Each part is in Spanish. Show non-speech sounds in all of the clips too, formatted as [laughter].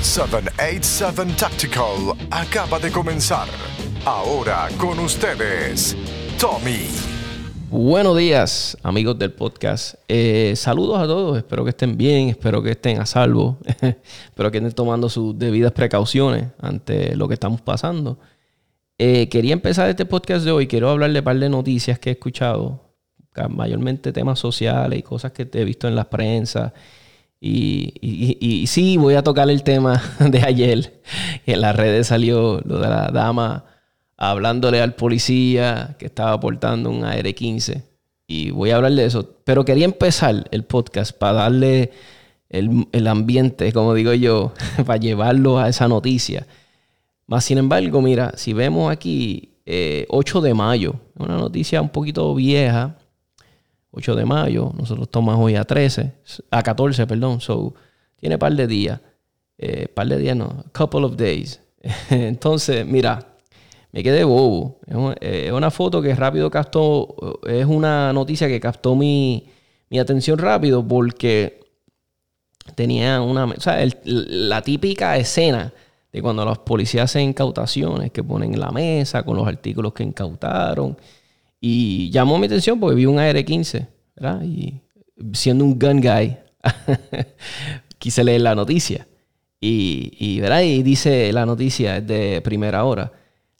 787 Tactical acaba de comenzar. Ahora con ustedes, Tommy. Buenos días, amigos del podcast. Eh, saludos a todos. Espero que estén bien, espero que estén a salvo, [laughs] espero que estén tomando sus debidas precauciones ante lo que estamos pasando. Eh, quería empezar este podcast de hoy. Quiero hablarle un par de noticias que he escuchado, mayormente temas sociales y cosas que he visto en la prensa y, sí, voy a tocar el tema [laughs] de ayer. En las redes salió lo de la dama hablándole al policía que estaba portando un AR-15. Y voy a hablar de eso. Pero quería empezar el podcast para darle el, ambiente, como digo yo, [laughs] para llevarlo a esa noticia. Más sin embargo, mira, si vemos aquí 8 eh, de mayo, una noticia un poquito vieja, 8 de mayo, nosotros estamos hoy a 13, a 14, perdón, so tiene par de días, eh, par de días no, couple of days. [laughs] Entonces, mira, me quedé bobo. Eh, es una foto que rápido captó, es una noticia que captó mi, mi atención rápido porque tenía una, o sea, la típica escena de cuando los policías hacen incautaciones, que ponen la mesa con los artículos que incautaron y llamó mi atención porque vi un AR-15, ¿verdad? Y siendo un gun guy, [laughs] quise leer la noticia. Y, y, ¿verdad? y dice la noticia de primera hora.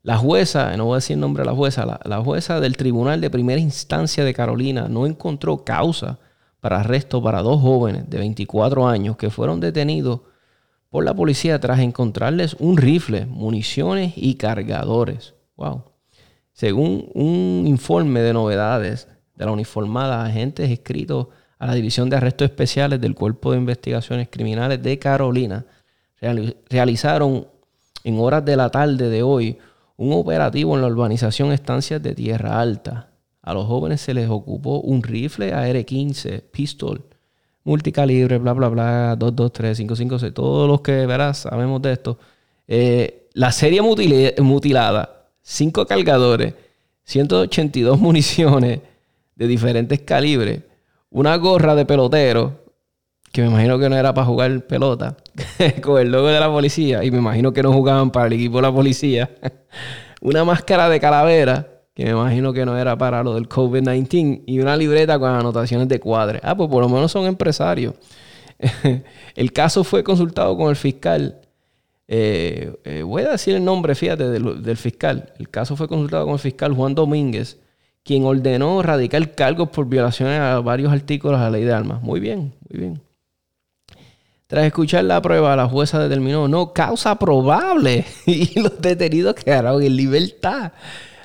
La jueza, no voy a decir el nombre de la jueza, la, la, jueza del Tribunal de Primera Instancia de Carolina no encontró causa para arresto para dos jóvenes de 24 años que fueron detenidos por la policía tras encontrarles un rifle, municiones y cargadores. Wow. Según un informe de novedades de la uniformada, agentes escritos a la División de Arrestos Especiales del Cuerpo de Investigaciones Criminales de Carolina realizaron en horas de la tarde de hoy un operativo en la urbanización Estancias de Tierra Alta. A los jóvenes se les ocupó un rifle AR-15, pistol, multicalibre, bla, bla, bla, 223, 556, todos los que verás sabemos de esto. Eh, la serie mutilada cinco cargadores, 182 [laughs] municiones de diferentes calibres, una gorra de pelotero, que me imagino que no era para jugar pelota, [laughs] con el logo de la policía, y me imagino que no jugaban para el equipo de la policía, [laughs] una máscara de calavera, que me imagino que no era para lo del COVID-19, y una libreta con anotaciones de cuadre. Ah, pues por lo menos son empresarios. el caso fue consultado con el fiscal eh, eh, voy a decir el nombre, fíjate, del, fiscal. El caso fue consultado con el fiscal Juan Domínguez, quien ordenó radicar cargos por violaciones a varios artículos de la ley de armas. Muy bien, muy bien. Tras escuchar la prueba, la jueza determinó no causa probable [laughs] y los detenidos quedaron en libertad.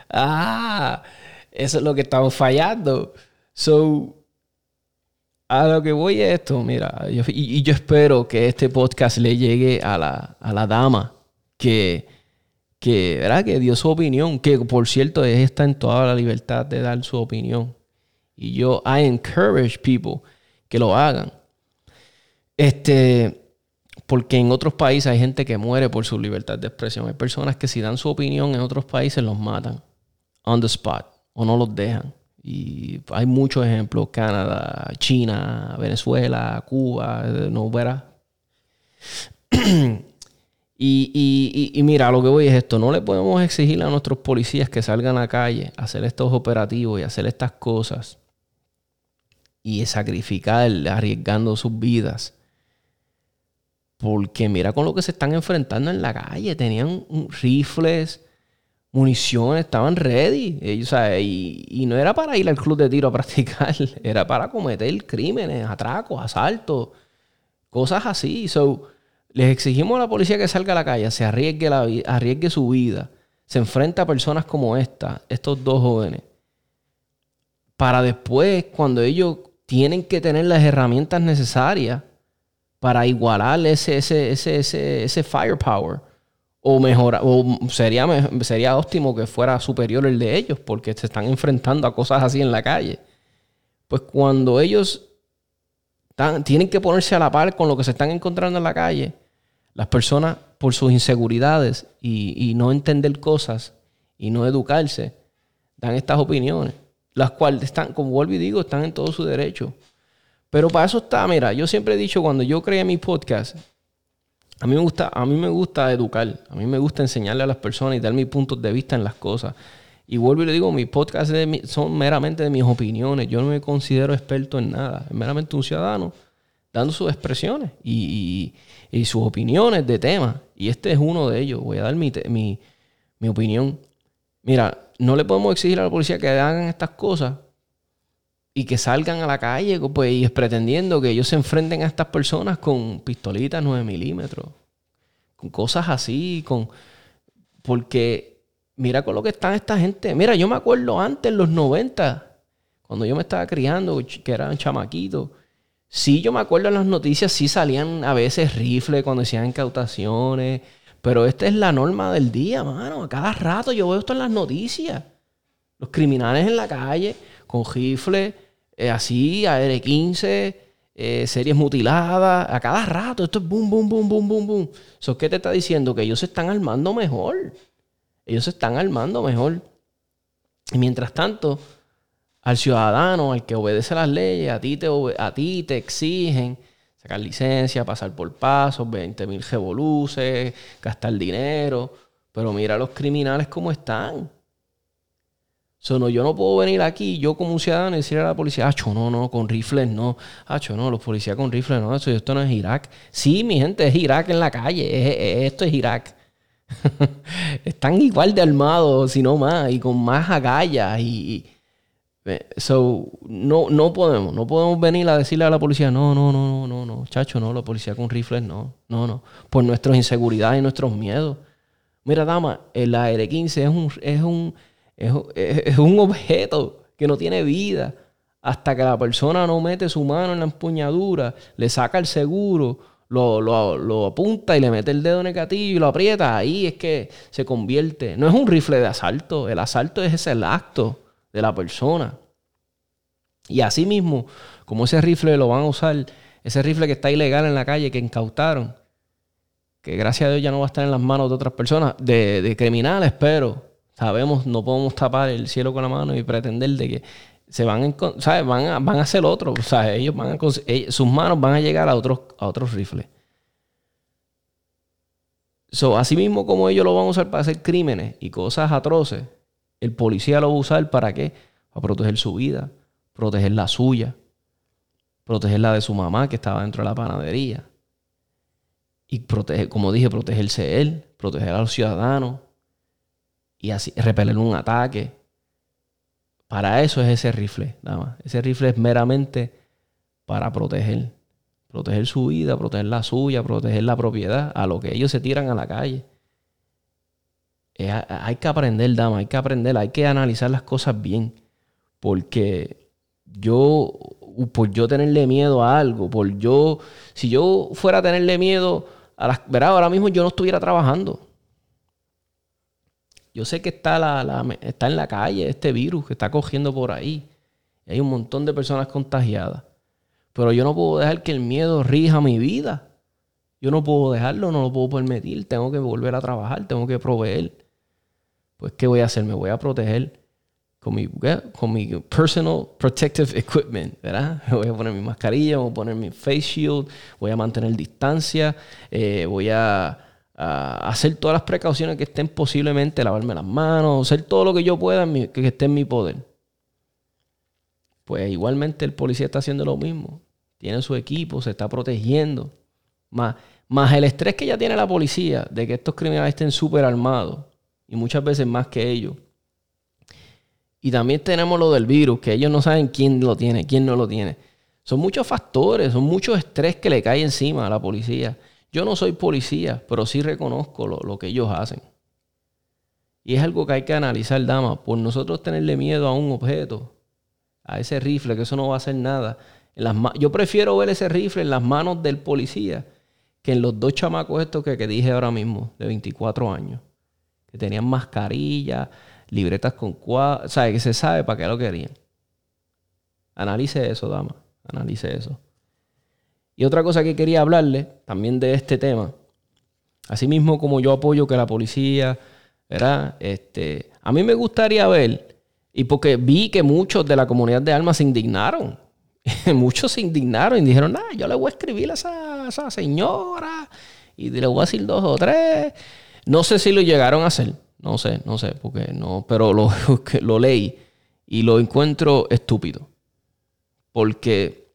Ah, eso es lo que estamos fallando. So, a lo que voy es esto, mira, y, yo espero que este podcast le llegue a la, dama que, que, ¿verdad? que dio su opinión, que por cierto está en toda la libertad de dar su opinión. Y yo, I encourage people que lo hagan. Este, porque en otros países hay gente que muere por su libertad de expresión. Hay personas que si dan su opinión en otros países los matan on the spot o no los dejan. Y hay muchos ejemplos, Canadá, China, Venezuela, Cuba, no verá. [clears throat] y, y, mira, lo que voy es esto, no le podemos exigir a nuestros policías que salgan a la calle a hacer estos operativos y hacer estas cosas y sacrificar arriesgando sus vidas. Porque mira con lo que se están enfrentando en la calle. Tenían rifles, municiones, estaban ready. y, no era para ir al club de tiro a [laughs] practicar, era para cometer crímenes, atracos, asaltos, cosas así. So, les exigimos a la policía que salga a la calle, se arriesgue, la, arriesgue su vida, se enfrenta a personas como esta, estos dos jóvenes, para después, cuando ellos tienen que tener las herramientas necesarias para igualar ese, ese, ese, ese, ese firepower o mejor, o sería, sería óptimo que fuera superior el de ellos, porque se están enfrentando a cosas así en la calle. Pues cuando ellos tienen que ponerse a la par con lo que se están encontrando en la calle, las personas, por sus inseguridades y, y no entender cosas y no educarse, dan estas opiniones, las cuales están, como vuelvo y digo, están en todo su derecho. Pero para eso está, mira, yo siempre he dicho, cuando yo creé mi podcast, a mí me gusta, a mí me gusta educar, a mí me gusta enseñarle a las personas y dar mis puntos de vista en las cosas. Y vuelvo y le digo, mis podcasts son meramente de mis opiniones. Yo no me considero experto en nada. Es meramente un ciudadano dando sus expresiones y, sus opiniones de temas. Y este es uno de ellos. Voy a dar mi, mi opinión. Mira, no le podemos exigir a la policía que hagan estas cosas y que salgan a la calle pues, y pretendiendo que ellos se enfrenten a estas personas con pistolitas 9 milímetros, con cosas así, con porque mira con lo que están esta gente. Mira, yo me acuerdo antes, en los 90, cuando yo me estaba criando, que eran chamaquitos. Sí, yo me acuerdo en las noticias, sí salían a veces rifles cuando hacían incautaciones. Pero esta es la norma del día, mano. A cada rato yo veo esto en las noticias. Los criminales en la calle con rifles, eh, así, AR-15, eh, series mutiladas, a cada rato. Esto es boom, boom, boom, boom, boom, boom. Eso qué te está diciendo que ellos se están armando mejor. Ellos se están armando mejor. Y mientras tanto, al ciudadano, al que obedece las leyes, a ti te, a ti te exigen sacar licencia, pasar por pasos, 20 mil revoluces, gastar dinero. Pero mira los criminales cómo están. So, yo no puedo venir aquí, yo como un ciudadano, y decirle a la policía, acho, no, no, con rifles no. Acho, no, los policías con rifles no, eso, esto no es Irak. Sí, mi gente, es Irak en la calle, esto es Irak. [laughs] Están igual de armados, si no más, y con más agallas. Y, so, no, no podemos, no podemos venir a decirle a la policía, no, no, no, no, no, chacho, no, la policía con rifles no, no, no, por nuestras inseguridades y nuestros miedos. Mira, dama, el AR-15 es un, es un, es, un objeto que no tiene vida. Hasta que la persona no mete su mano en la empuñadura, le saca el seguro, lo, apunta y le mete el dedo negativo y lo aprieta, ahí es que se convierte. No es un rifle de asalto, el asalto es el acto de la persona. Y así mismo, como ese rifle lo van a usar, ese rifle que está ilegal en la calle, que incautaron, que gracias a Dios ya no va a estar en las manos de otras personas, de, de criminales, pero sabemos, no podemos tapar el cielo con la mano y pretender de que se van, ¿sabes? Van, a, van a hacer otro. Sea, ellos van a, sus manos van a llegar a otros, a otros rifles. So, así mismo como ellos lo van a usar para hacer crímenes y cosas atroces, el policía lo va a usar para qué? Para proteger su vida, proteger la suya, proteger la de su mamá que estaba dentro de la panadería. Y proteger, como dije, protegerse él, proteger a los ciudadanos y así repeler un ataque para eso es ese rifle, nada Ese rifle es meramente para proteger. Proteger su vida, proteger la suya, proteger la propiedad, a lo que ellos se tiran a la calle. hay que aprender, dama, hay que aprender, hay que analizar las cosas bien. Porque yo, por yo tenerle miedo a algo, por yo, si yo fuera a tenerle miedo a las, verá, ahora mismo yo no estuviera trabajando. Yo sé que está, la, en la calle este virus que está cogiendo por ahí. hay un montón de personas contagiadas. Pero yo no puedo dejar que el miedo rija mi vida. Yo no puedo dejarlo, no lo puedo permitir. Tengo que volver a trabajar, tengo que proveer. Pues, ¿qué voy a hacer? Me voy a proteger con mi, personal protective equipment, ¿verdad? [laughs] Voy a poner mi mascarilla, voy a poner mi face shield, voy a mantener distancia, eh, voy a hacer todas las precauciones que estén posiblemente, lavarme las manos, hacer todo lo que yo pueda que esté en mi poder. Pues igualmente el policía está haciendo lo mismo. Tiene su equipo, se está protegiendo. Más, más el estrés que ya tiene la policía de que estos criminales estén súper armados. Y muchas veces más que ellos. Y también tenemos lo del virus, que ellos no saben quién lo tiene, quién no lo tiene. Son muchos factores, son muchos estrés que le cae encima a la policía. Yo no soy policía, pero sí reconozco lo, que ellos hacen. Y es algo que hay que analizar, dama. Por nosotros tenerle miedo a un objeto, a ese rifle, que eso no va a hacer nada. En las yo prefiero ver ese rifle en las manos del policía que en los dos chamacos estos que, que dije ahora mismo, de 24 años. Que tenían mascarilla, libretas con cuadros. O sea, que se sabe para qué lo querían. Analice eso, dama. Analice eso. Y otra cosa que quería hablarle también de este tema, asimismo como yo apoyo que la policía, ¿verdad? Este, a mí me gustaría ver, y porque vi que muchos de la comunidad de almas se indignaron, [laughs] muchos se indignaron y dijeron, ah, yo le voy a escribir a esa, señora y le voy a decir dos o tres. No sé si lo llegaron a hacer. No sé, no sé, porque no, pero lo, [laughs] lo leí y lo encuentro estúpido. Porque,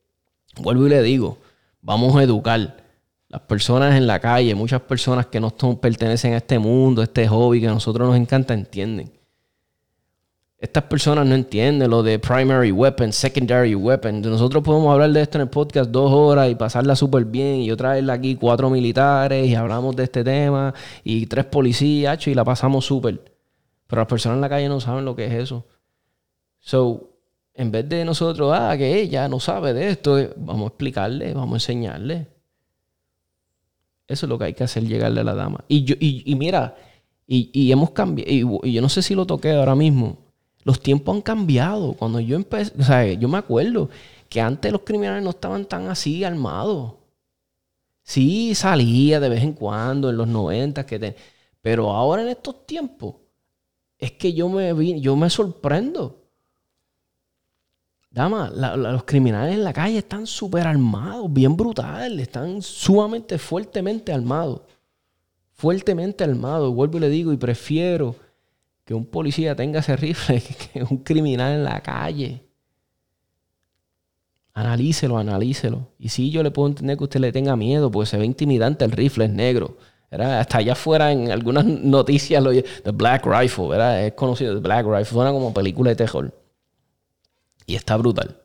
vuelvo y le digo, vamos a educar. Las personas en la calle, muchas personas que no pertenecen a este mundo, a este hobby que a nosotros nos encanta, entienden. Estas personas no entienden lo de primary weapon, secondary weapon. Nosotros podemos hablar de esto en el podcast dos horas y pasarla súper bien. Y yo traerle aquí cuatro militares y hablamos de este tema y tres policías y la pasamos súper. Pero las personas en la calle no saben lo que es eso. So, en vez de nosotros, ah, que ella no sabe de esto, vamos a explicarle, vamos a enseñarle. Eso es lo que hay que hacer, llegarle a la dama. Y, yo, y, mira, y, hemos cambiado, y, yo no sé si lo toqué ahora mismo, los tiempos han cambiado. Cuando yo empecé, o sea, yo me acuerdo que antes los criminales no estaban tan así armados. Sí, salía de vez en cuando, en los 90, que pero ahora en estos tiempos, es que yo me, yo me sorprendo. Dama, los criminales en la calle están súper armados, bien brutales, están sumamente fuertemente armados. Fuertemente armados, vuelvo y le digo, y prefiero que un policía tenga ese rifle [laughs] que un criminal en la calle. Analícelo, analícelo. Y sí, yo le puedo entender que usted le tenga miedo, porque se ve intimidante el rifle, es negro. Hasta allá afuera en algunas [laughs] noticias, lo, The Black Rifle, ¿verdad? es conocido, The Black Rifle, suena como película de terror. Y está brutal.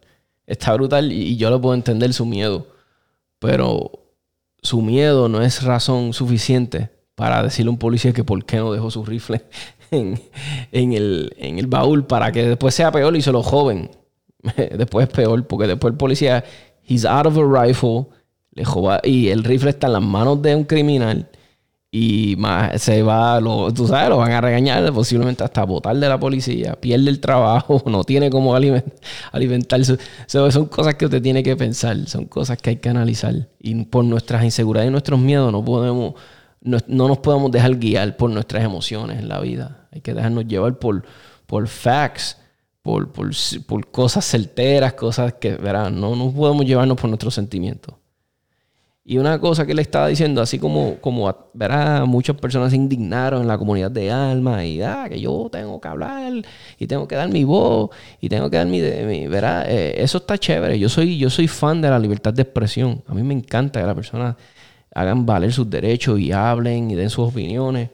Está brutal y yo le puedo entender su miedo. Pero su miedo no es razón suficiente para decirle a un policía que por qué no dejó su rifle [laughs] en, el, en el baúl para que después sea peor y se lo joven. [laughs] después es peor, porque después el policía, he's out of a rifle, le joba, y el rifle está en las manos de un criminal y más se va, lo, tú sabes, lo van a regañar, posiblemente hasta votar de la policía, pierde el trabajo, [laughs] no tiene cómo alimentarse. son cosas que usted tiene que pensar, son cosas que hay que analizar. Y por nuestras inseguridades y nuestros miedos no podemos no, nos podemos dejar guiar por nuestras emociones en la vida. Hay que dejarnos llevar por, por facts, por, por, por cosas certeras, cosas que, verán, no, no podemos llevarnos por nuestros sentimientos. Y una cosa que le estaba diciendo, así como, como verá, muchas personas se indignaron en la comunidad de alma y ah, que yo tengo que hablar y tengo que dar mi voz y tengo que dar mi, verá, eh, eso está chévere. Yo soy, yo soy fan de la libertad de expresión. A mí me encanta que las personas hagan valer sus derechos y hablen y den sus opiniones.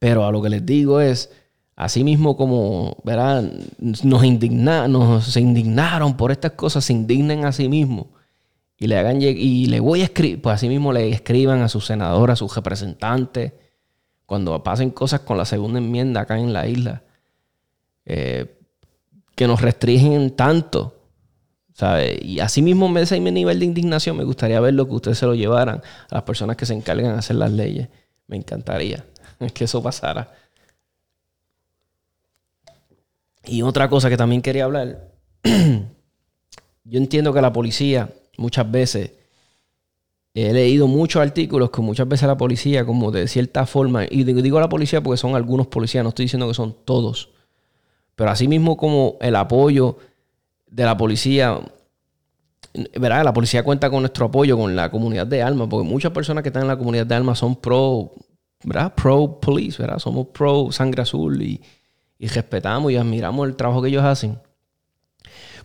Pero a lo que les digo es, así mismo como, verá, nos, indigna, nos se indignaron por estas cosas, se indignen a sí mismos y le hagan y le voy a escribir, pues así mismo le escriban a sus senadores, a sus representantes, cuando pasen cosas con la segunda enmienda acá en la isla, eh, que nos restringen tanto, ¿sabe? Y así mismo ese nivel de indignación me gustaría ver lo que ustedes se lo llevaran a las personas que se encargan de hacer las leyes. Me encantaría [laughs] que eso pasara. Y otra cosa que también quería hablar, [clears throat] yo entiendo que la policía muchas veces he leído muchos artículos que muchas veces la policía, como de cierta forma, y digo la policía porque son algunos policías, no estoy diciendo que son todos, pero así mismo como el apoyo de la policía, ¿verdad? La policía cuenta con nuestro apoyo, con la comunidad de alma, porque muchas personas que están en la comunidad de alma son pro, ¿verdad? Pro police, ¿verdad? Somos pro sangre azul y, y respetamos y admiramos el trabajo que ellos hacen.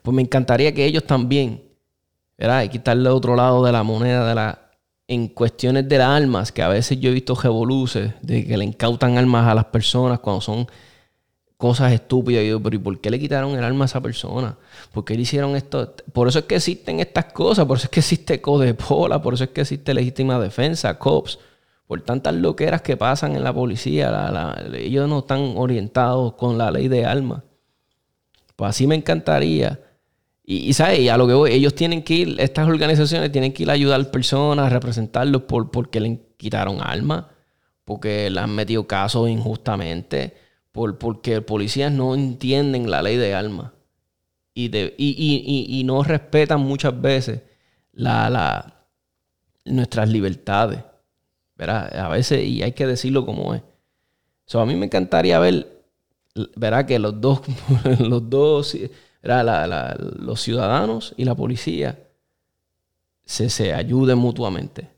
Pues me encantaría que ellos también Hay quitarle otro lado de la moneda de la en cuestiones de las armas, que a veces yo he visto revoluces de que le incautan armas a las personas cuando son cosas estúpidas. Y yo, pero ¿y por qué le quitaron el arma a esa persona? ¿Por qué le hicieron esto? Por eso es que existen estas cosas, por eso es que existe Codepola, por eso es que existe legítima defensa, COPS, por tantas loqueras que pasan en la policía. ellos no están orientados con la ley de armas. Pues así me encantaría y, ¿sabes? a lo que voy, ellos tienen que ir, estas organizaciones tienen que ir a ayudar personas, a representarlos por, porque le quitaron armas, porque le han metido casos injustamente, por, porque policías no entienden la ley de armas y, de, y, no respetan muchas veces la, la, nuestras libertades. ¿verdad? A veces, y hay que decirlo como es. So, a mí me encantaría ver, ¿verdad? Que los dos, [laughs] los dos los ciudadanos y la policía se, se ayuden mutuamente.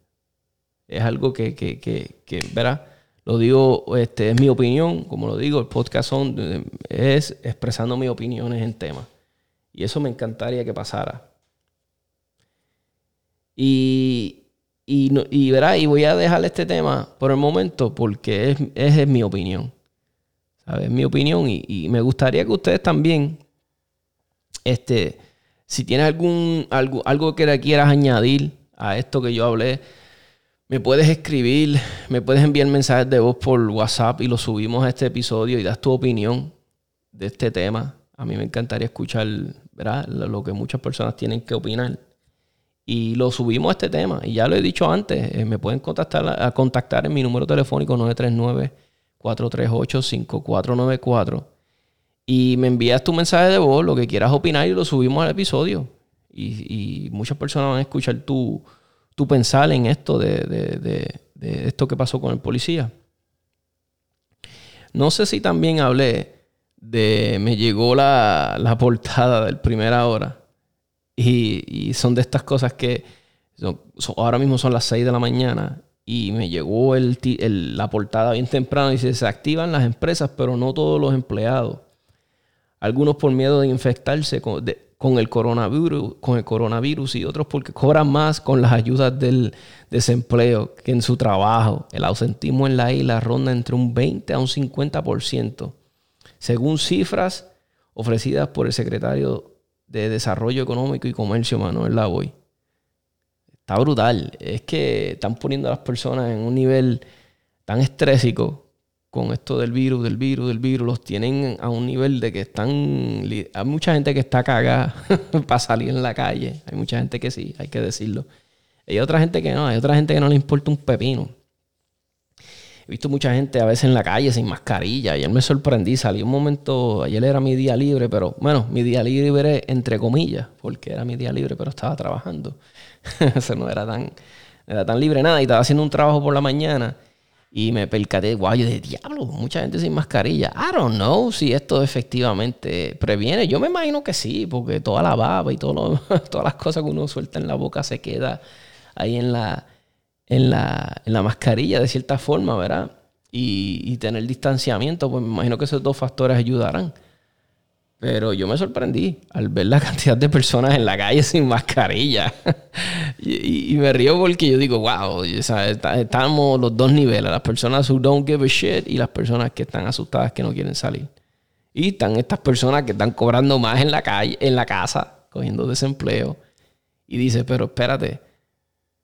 Es algo que, que, que, que ¿verdad? Lo digo, este, es mi opinión, como lo digo, el podcast son, es expresando mis opiniones en temas. Y eso me encantaría que pasara. Y, y, y, verá, y voy a dejar este tema por el momento porque es, es, mi opinión. ¿Sabes? Es mi opinión y, y, me gustaría que ustedes también, este, si tienes algún, algo, algo que le quieras añadir a esto que yo hablé, me puedes escribir, me puedes enviar mensajes de voz por WhatsApp y lo subimos a este episodio y das tu opinión de este tema. A mí me encantaría escuchar ¿verdad? lo que muchas personas tienen que opinar. Y lo subimos a este tema. Y ya lo he dicho antes, eh, me pueden contactar, a contactar en mi número telefónico 939-438-5494. Y me envías tu mensaje de voz, lo que quieras opinar y lo subimos al episodio. Y, y muchas personas van a escuchar tu tú pensar en esto de, esto que pasó con el policía. No sé si también hablé de. Me llegó la, portada del primera hora. Y, son de estas cosas que. ahora mismo son las 6 de la mañana. Y me llegó el, la portada bien temprano. Y dice: Se activan las empresas, pero no todos los empleados. Algunos por miedo de infectarse con, el coronavirus, con el coronavirus y otros porque cobran más con las ayudas del desempleo que en su trabajo. El ausentismo en la isla ronda entre un 20 a un 50%, según cifras ofrecidas por el secretario de Desarrollo Económico y Comercio, Manuel Lavoy. Está brutal. Es que están poniendo a las personas en un nivel tan estrésico con esto del virus, del virus, del virus, los tienen a un nivel de que están... Hay mucha gente que está cagada [laughs] para salir en la calle. Hay mucha gente que sí, hay que decirlo. Hay otra gente que no, hay otra gente que no le importa un pepino. He visto mucha gente a veces en la calle sin mascarilla. Ayer me sorprendí, salí un momento, ayer era mi día libre, pero bueno, mi día libre entre comillas, porque era mi día libre, pero estaba trabajando. [laughs] Eso no era tan, era tan libre nada y estaba haciendo un trabajo por la mañana y me percaté, guau, yo de diablo, mucha gente sin mascarilla. I don't know si esto efectivamente previene. Yo me imagino que sí, porque toda la baba y todo [laughs] todas las cosas que uno suelta en la boca se queda ahí en la, en la, en la mascarilla de cierta forma, ¿verdad? Y, y tener distanciamiento, pues me imagino que esos dos factores ayudarán. Pero yo me sorprendí al ver la cantidad de personas en la calle [laughs] sin mascarilla. [laughs] y, me río porque yo digo, wow, estamos los dos niveles, las personas who don't give a shit y las personas que están asustadas que no quieren salir. Y están estas personas que están cobrando más en la calle, en la casa, cogiendo desempleo. Y dice, pero espérate,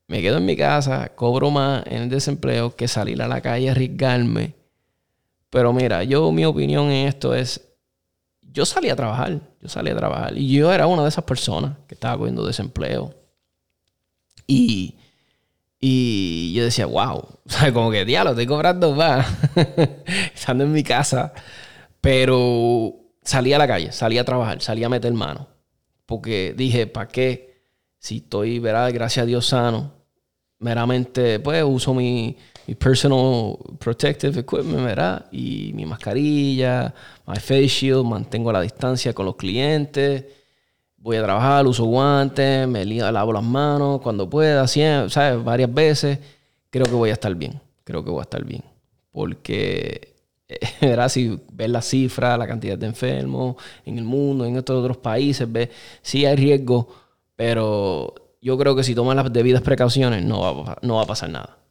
me quedo en mi casa, cobro más en el desempleo que salir a la calle a arriesgarme. Pero mira, yo mi opinión en esto es yo salí a trabajar, yo salí a trabajar. Y yo era una de esas personas que estaba cogiendo desempleo. Y, y yo decía, wow, [laughs] como que diablo, estoy cobrando más, [laughs] estando en mi casa. Pero salí a la calle, salí a trabajar, salí a meter mano. Porque dije, ¿para qué? Si estoy, verá, gracias a Dios sano, meramente, pues uso mi, mi personal protective equipment, ¿verdad? Y mi mascarilla, my face shield, mantengo la distancia con los clientes, voy a trabajar, uso guantes, me lavo las manos cuando pueda, siempre, ¿sabes? Varias veces. Creo que voy a estar bien, creo que voy a estar bien. Porque, [laughs] ¿verdad? Si ves la cifra, la cantidad de enfermos en el mundo, en estos otros países, ves, sí hay riesgo, pero yo creo que si tomas las debidas precauciones no va, no va a pasar nada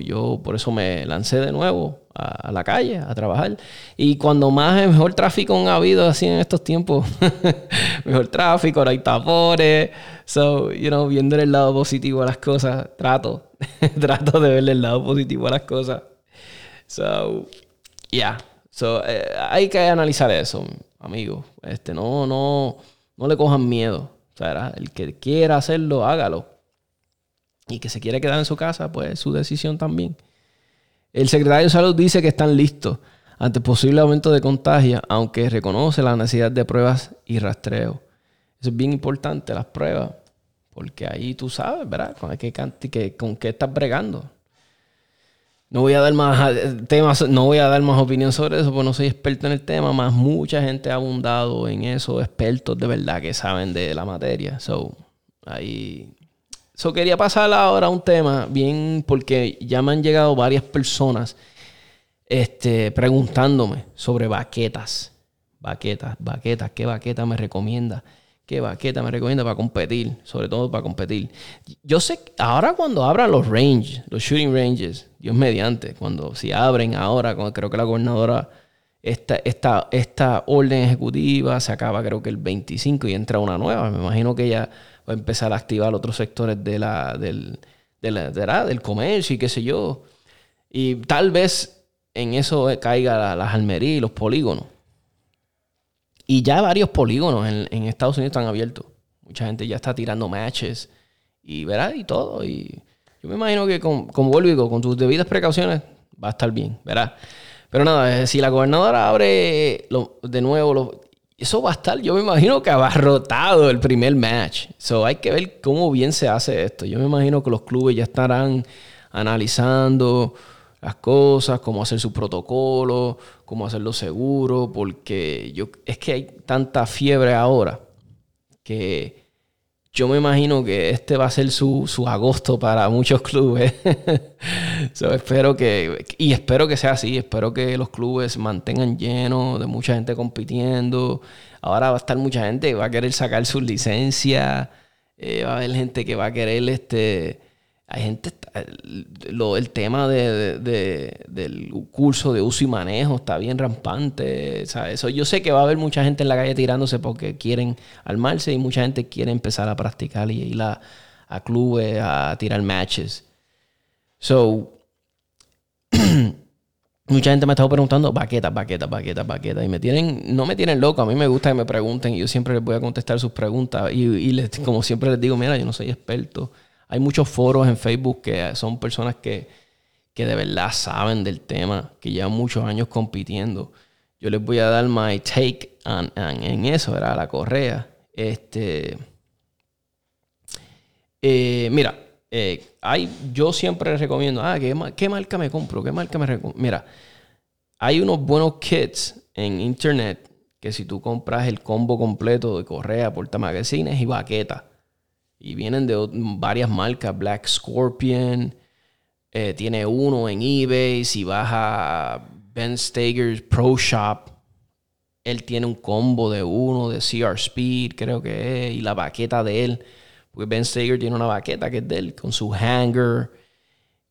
yo por eso me lancé de nuevo a, la calle a trabajar. Y cuando más mejor tráfico ha habido así en estos tiempos, [laughs] mejor tráfico, ahora hay tapones. So, you know, viendo el lado positivo a las cosas, trato, [laughs] trato de verle el lado positivo a las cosas. So, yeah. So, eh, hay que analizar eso, amigo. Este, no, no, no le cojan miedo. O sea, el que quiera hacerlo, hágalo y que se quiere quedar en su casa, pues su decisión también. El secretario de Salud dice que están listos ante posible aumento de contagio, aunque reconoce la necesidad de pruebas y rastreo. Eso es bien importante, las pruebas, porque ahí tú sabes, ¿verdad? Con qué, con qué estás bregando. No voy a dar más temas, no voy a dar más opinión sobre eso, porque no soy experto en el tema, más mucha gente ha abundado en eso, expertos de verdad que saben de la materia. So, ahí So, quería pasar ahora a un tema bien, porque ya me han llegado varias personas este, preguntándome sobre baquetas. Baquetas, baquetas, ¿qué baqueta me recomienda? ¿Qué baqueta me recomienda para competir? Sobre todo para competir. Yo sé, ahora cuando abran los ranges, los shooting ranges, Dios mediante, cuando si abren ahora, creo que la gobernadora, esta, esta, esta orden ejecutiva se acaba creo que el 25 y entra una nueva. Me imagino que va empezar a activar otros sectores de la, del, del comercio y qué sé yo. Y tal vez en eso caiga las almerías y los polígonos. Y ya varios polígonos en, Estados Unidos están abiertos. Mucha gente ya está tirando matches y verá y todo. Y yo me imagino que con, como vuelvo con tus debidas precauciones va a estar bien, ¿verdad? Pero nada, si la gobernadora abre de nuevo los, eso va a estar, yo me imagino que abarrotado el primer match. So hay que ver cómo bien se hace esto. Yo me imagino que los clubes ya estarán analizando las cosas, cómo hacer su protocolo, cómo hacerlo seguro, porque yo, es que hay tanta fiebre ahora que yo me imagino que este va a ser su, agosto para muchos clubes. [laughs] espero que, y espero que sea así, espero que los clubes mantengan llenos de mucha gente compitiendo. Ahora va a estar mucha gente que va a querer sacar su licencia, eh, va a haber gente que va a querer este hay gente, lo, el tema de, del curso de uso y manejo está bien rampante. Eso, yo sé que va a haber mucha gente en la calle tirándose porque quieren armarse y mucha gente quiere empezar a practicar y ir a, a clubes a tirar matches. So, [clears throat] mucha gente me ha estado preguntando baquetas, baquetas, baquetas, baquetas. Y me tienen, no me tienen loco. A mí me gusta que me pregunten y yo siempre les voy a contestar sus preguntas. Y, y como siempre les digo, mira, yo no soy experto hay muchos foros en Facebook que son personas que, de verdad saben del tema, que llevan muchos años compitiendo. Yo les voy a dar my take en eso, ¿verdad? La correa. Este, eh, mira, eh, hay, yo siempre recomiendo, ah, ¿qué, ¿qué, marca me compro? ¿Qué marca me recomiendo? Mira, hay unos buenos kits en internet que si tú compras el combo completo de correa, portamagazines y baquetas, y vienen de varias marcas, Black Scorpion, eh, tiene uno en eBay, si vas a Ben Stager's Pro Shop, él tiene un combo de uno de CR Speed, creo que es, y la baqueta de él, porque Ben Stager tiene una baqueta que es de él, con su hanger,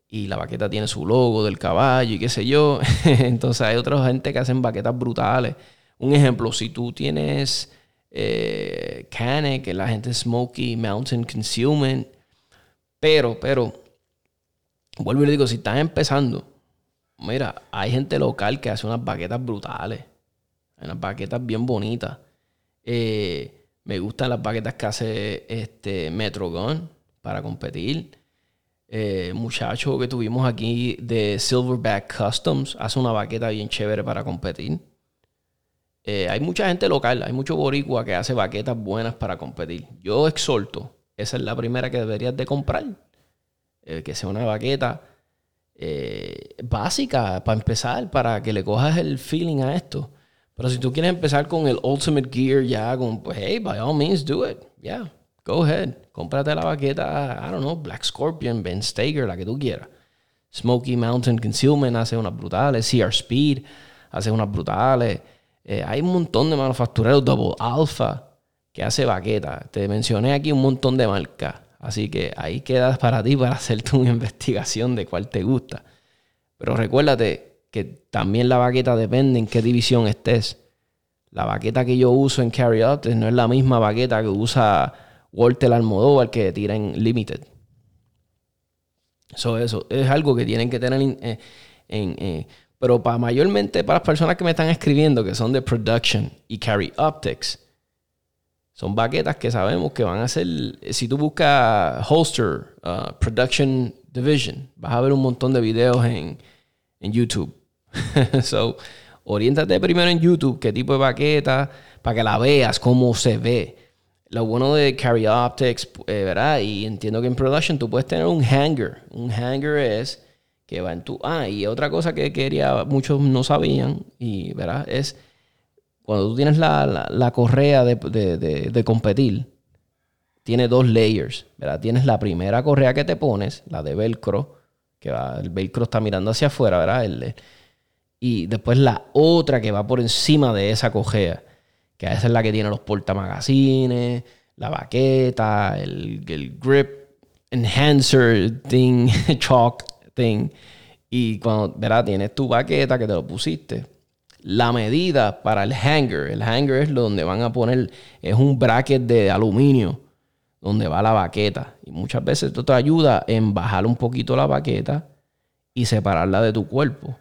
y la baqueta tiene su logo del caballo y qué sé yo. [laughs] Entonces hay otra gente que hacen baquetas brutales. Un ejemplo, si tú tienes eh, que la gente Smoky Mountain Concealment. Pero, pero, vuelvo y le digo, si estás empezando, mira, hay gente local que hace unas baquetas brutales. Unas baquetas bien bonitas. Eh, me gustan las baquetas que hace este Metro Gun para competir. Eh, muchacho que tuvimos aquí de Silverback Customs hace una baqueta bien chévere para competir. Eh, hay mucha gente local, hay mucho boricua que hace baquetas buenas para competir. Yo exhorto, esa es la primera que deberías de comprar. Eh, que sea una baqueta eh, básica para empezar, para que le cojas el feeling a esto. Pero si tú quieres empezar con el Ultimate Gear ya, con, pues hey, by all means do it. Yeah, go ahead. Cómprate la baqueta, I don't know, Black Scorpion, Ben Stager, la que tú quieras. Smoky Mountain Concealment hace unas brutales, CR Speed hace unas brutales. Eh, hay un montón de manufactureros, Double Alpha, que hace baquetas. Te mencioné aquí un montón de marcas. Así que ahí quedas para ti para hacerte una [laughs] investigación de cuál te gusta. Pero recuérdate que también la baqueta depende en qué división estés. La baqueta que yo uso en Carry Out no es la misma baqueta que usa Walter Almodóvar que tira en Limited. Eso, eso es algo que tienen que tener en, en pero para mayormente para las personas que me están escribiendo, que son de production y carry optics, son baquetas que sabemos que van a ser. Si tú buscas holster, uh, production division, vas a ver un montón de videos en, en YouTube. [laughs] so, oriéntate primero en YouTube qué tipo de baqueta, para que la veas, cómo se ve. Lo bueno de Carry Optics, eh, ¿verdad? Y entiendo que en production tú puedes tener un hanger. Un hanger es que va en tu... Ah, y otra cosa que quería, muchos no sabían, y verás, es cuando tú tienes la, correa de, competir, tiene dos layers, ¿verdad? Tienes la primera correa que te pones, la de velcro, que va, el velcro está mirando hacia afuera, ¿verdad? El, y después la otra que va por encima de esa cojea, que esa es la que tiene los portamagazines, la baqueta, el, grip enhancer thing, [laughs] chalk Y cuando, verá, tienes tu baqueta que te lo pusiste. La medida para el hanger, el hanger es donde van a poner, es un bracket de aluminio donde va la baqueta. Y muchas veces esto te ayuda en bajar un poquito la baqueta y separarla de tu cuerpo.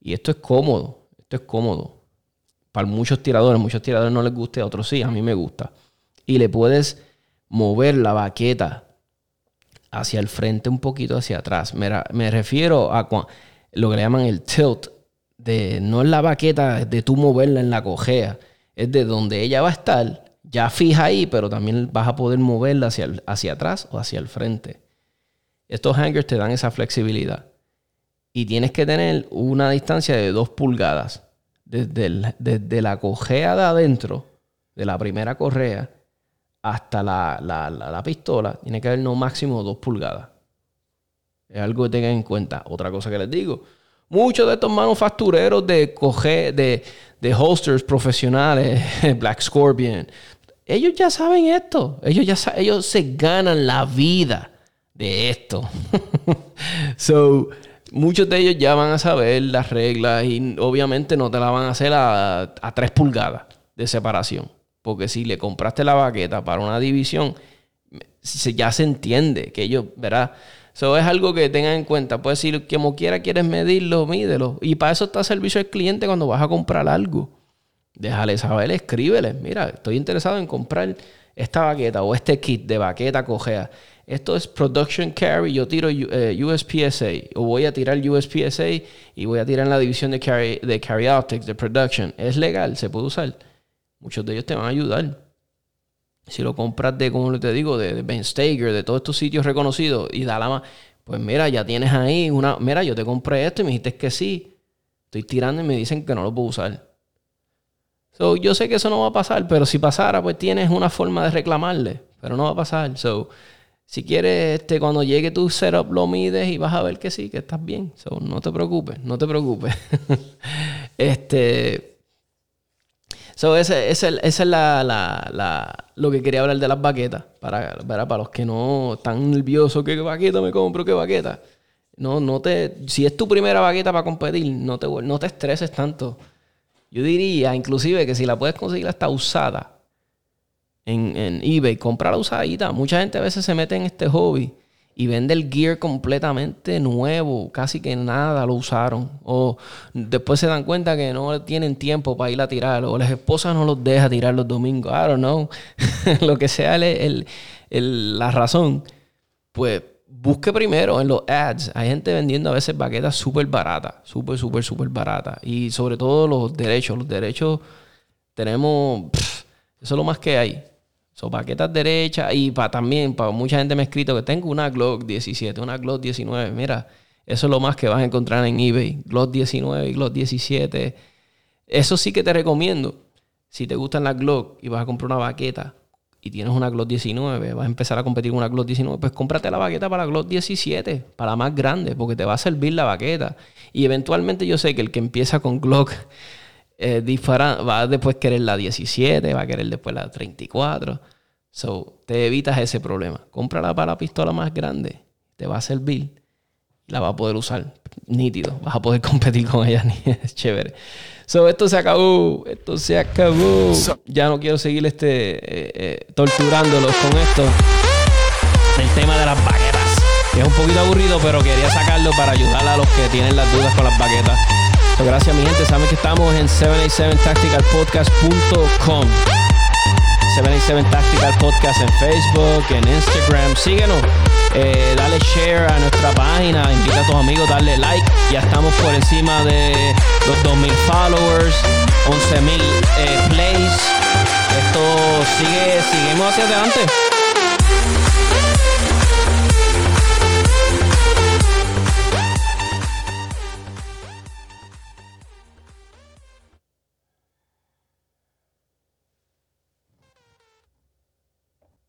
Y esto es cómodo, esto es cómodo. Para muchos tiradores, muchos tiradores no les gusta, a otros sí, a mí me gusta. Y le puedes mover la baqueta hacia el frente un poquito hacia atrás. Me, refiero a lo que le llaman el tilt, de no es la baqueta de tú moverla en la cojea, es de donde ella va a estar, ya fija ahí, pero también vas a poder moverla hacia, atrás o hacia el frente. Estos hangers te dan esa flexibilidad y tienes que tener una distancia de 2 pulgadas desde, desde, la correa de adentro, de la primera correa, hasta la, la, pistola. Tiene que haber no máximo 2 pulgadas. Es algo que tengan en cuenta. Otra cosa que les digo. Muchos de estos manufactureros de, coger, de, de holsters profesionales, [laughs] Black Scorpion, ellos ya saben esto. Ellos ya ellos se ganan la vida de esto. [laughs] so, muchos de ellos ya van a saber las reglas y obviamente no te la van a hacer a, a 3 pulgadas de separación. Porque si le compraste la baqueta para una división, ya se entiende que ellos, ¿verdad? Eso es algo que tengan en cuenta. Puedes decir, como quiera quieres medirlo, mídelo. Y para eso está el servicio al cliente cuando vas a comprar algo. Déjale saber, escríbele. Mira, estoy interesado en comprar esta baqueta o este kit de baqueta cojea esto es production carry, yo tiro USPSA, eh, o voy a tirar USPSA y voy a tirar en la división de carry, de carry optics, de production. Es legal, se puede usar. Muchos de ellos te van a ayudar. Si lo compras de, como te digo, de, Ben Stager, de todos estos sitios reconocidos y da la más, pues mira, ya tienes ahí una, mira, yo te compré esto y me dijiste que sí. Estoy tirando y me dicen que no lo puedo usar. So, yo sé que eso no va a pasar, pero si pasara, pues tienes una forma de reclamarle, pero no va a pasar. So, si quieres, este, cuando llegue tu setup lo mides y vas a ver que sí, que estás bien. no te preocupes, no te preocupes. [laughs] este. So, ese, ese, esa es la, la, lo que quería hablar de las baquetas. Para, para, los que no están nerviosos, ¿qué baqueta me compro? ¿Qué baqueta? No, no te, si es tu primera baqueta para competir, no te, no te estreses tanto. Yo diría, inclusive, que si la puedes conseguir hasta usada, en, en eBay, compra la usadita. Mucha gente a veces se mete en este hobby y vende el gear completamente nuevo, casi que nada lo usaron. O después se dan cuenta que no tienen tiempo para ir a tirar, o las esposas no los deja tirar los domingos. I don't know. [laughs] lo que sea el, la razón. Pues busque primero en los ads. Hay gente vendiendo a veces baquetas súper baratas, súper, súper, súper baratas. Y sobre todo los derechos. Los derechos tenemos. eso es lo más que hay. Son baquetas derechas y para también, para mucha gente me ha escrito que tengo una Glock 17, una Glock 19. Mira, eso es lo más que vas a encontrar en eBay. Glock 19 y Glock 17. Eso sí que te recomiendo. Si te gustan las Glock y vas a comprar una baqueta y tienes una Glock 19, vas a empezar a competir con una Glock 19, pues cómprate la baqueta para la Glock 17, para la más grande, porque te va a servir la baqueta. Y eventualmente yo sé que el que empieza con Glock eh, va a después querer la 17, va a querer después la 34. So, te evitas ese problema. Cómprala para la pistola más grande, te va a servir la va a poder usar nítido. Vas a poder [laughs] competir con ella. es chévere. So, esto se acabó. Esto se acabó. Ya no quiero seguir este eh, eh, torturándolos con esto. El tema de las baquetas. Es un poquito aburrido, pero quería sacarlo para ayudar a los que tienen las dudas con las baquetas gracias mi gente. Saben que estamos en 787tacticalpodcast.com. 787 Tactical Podcast en Facebook, en Instagram. Síguenos. Eh, dale share a nuestra página, invita a tus amigos, dale like. Ya estamos por encima de los 2.000 followers, 11.000 eh, plays. Esto sigue, seguimos hacia adelante.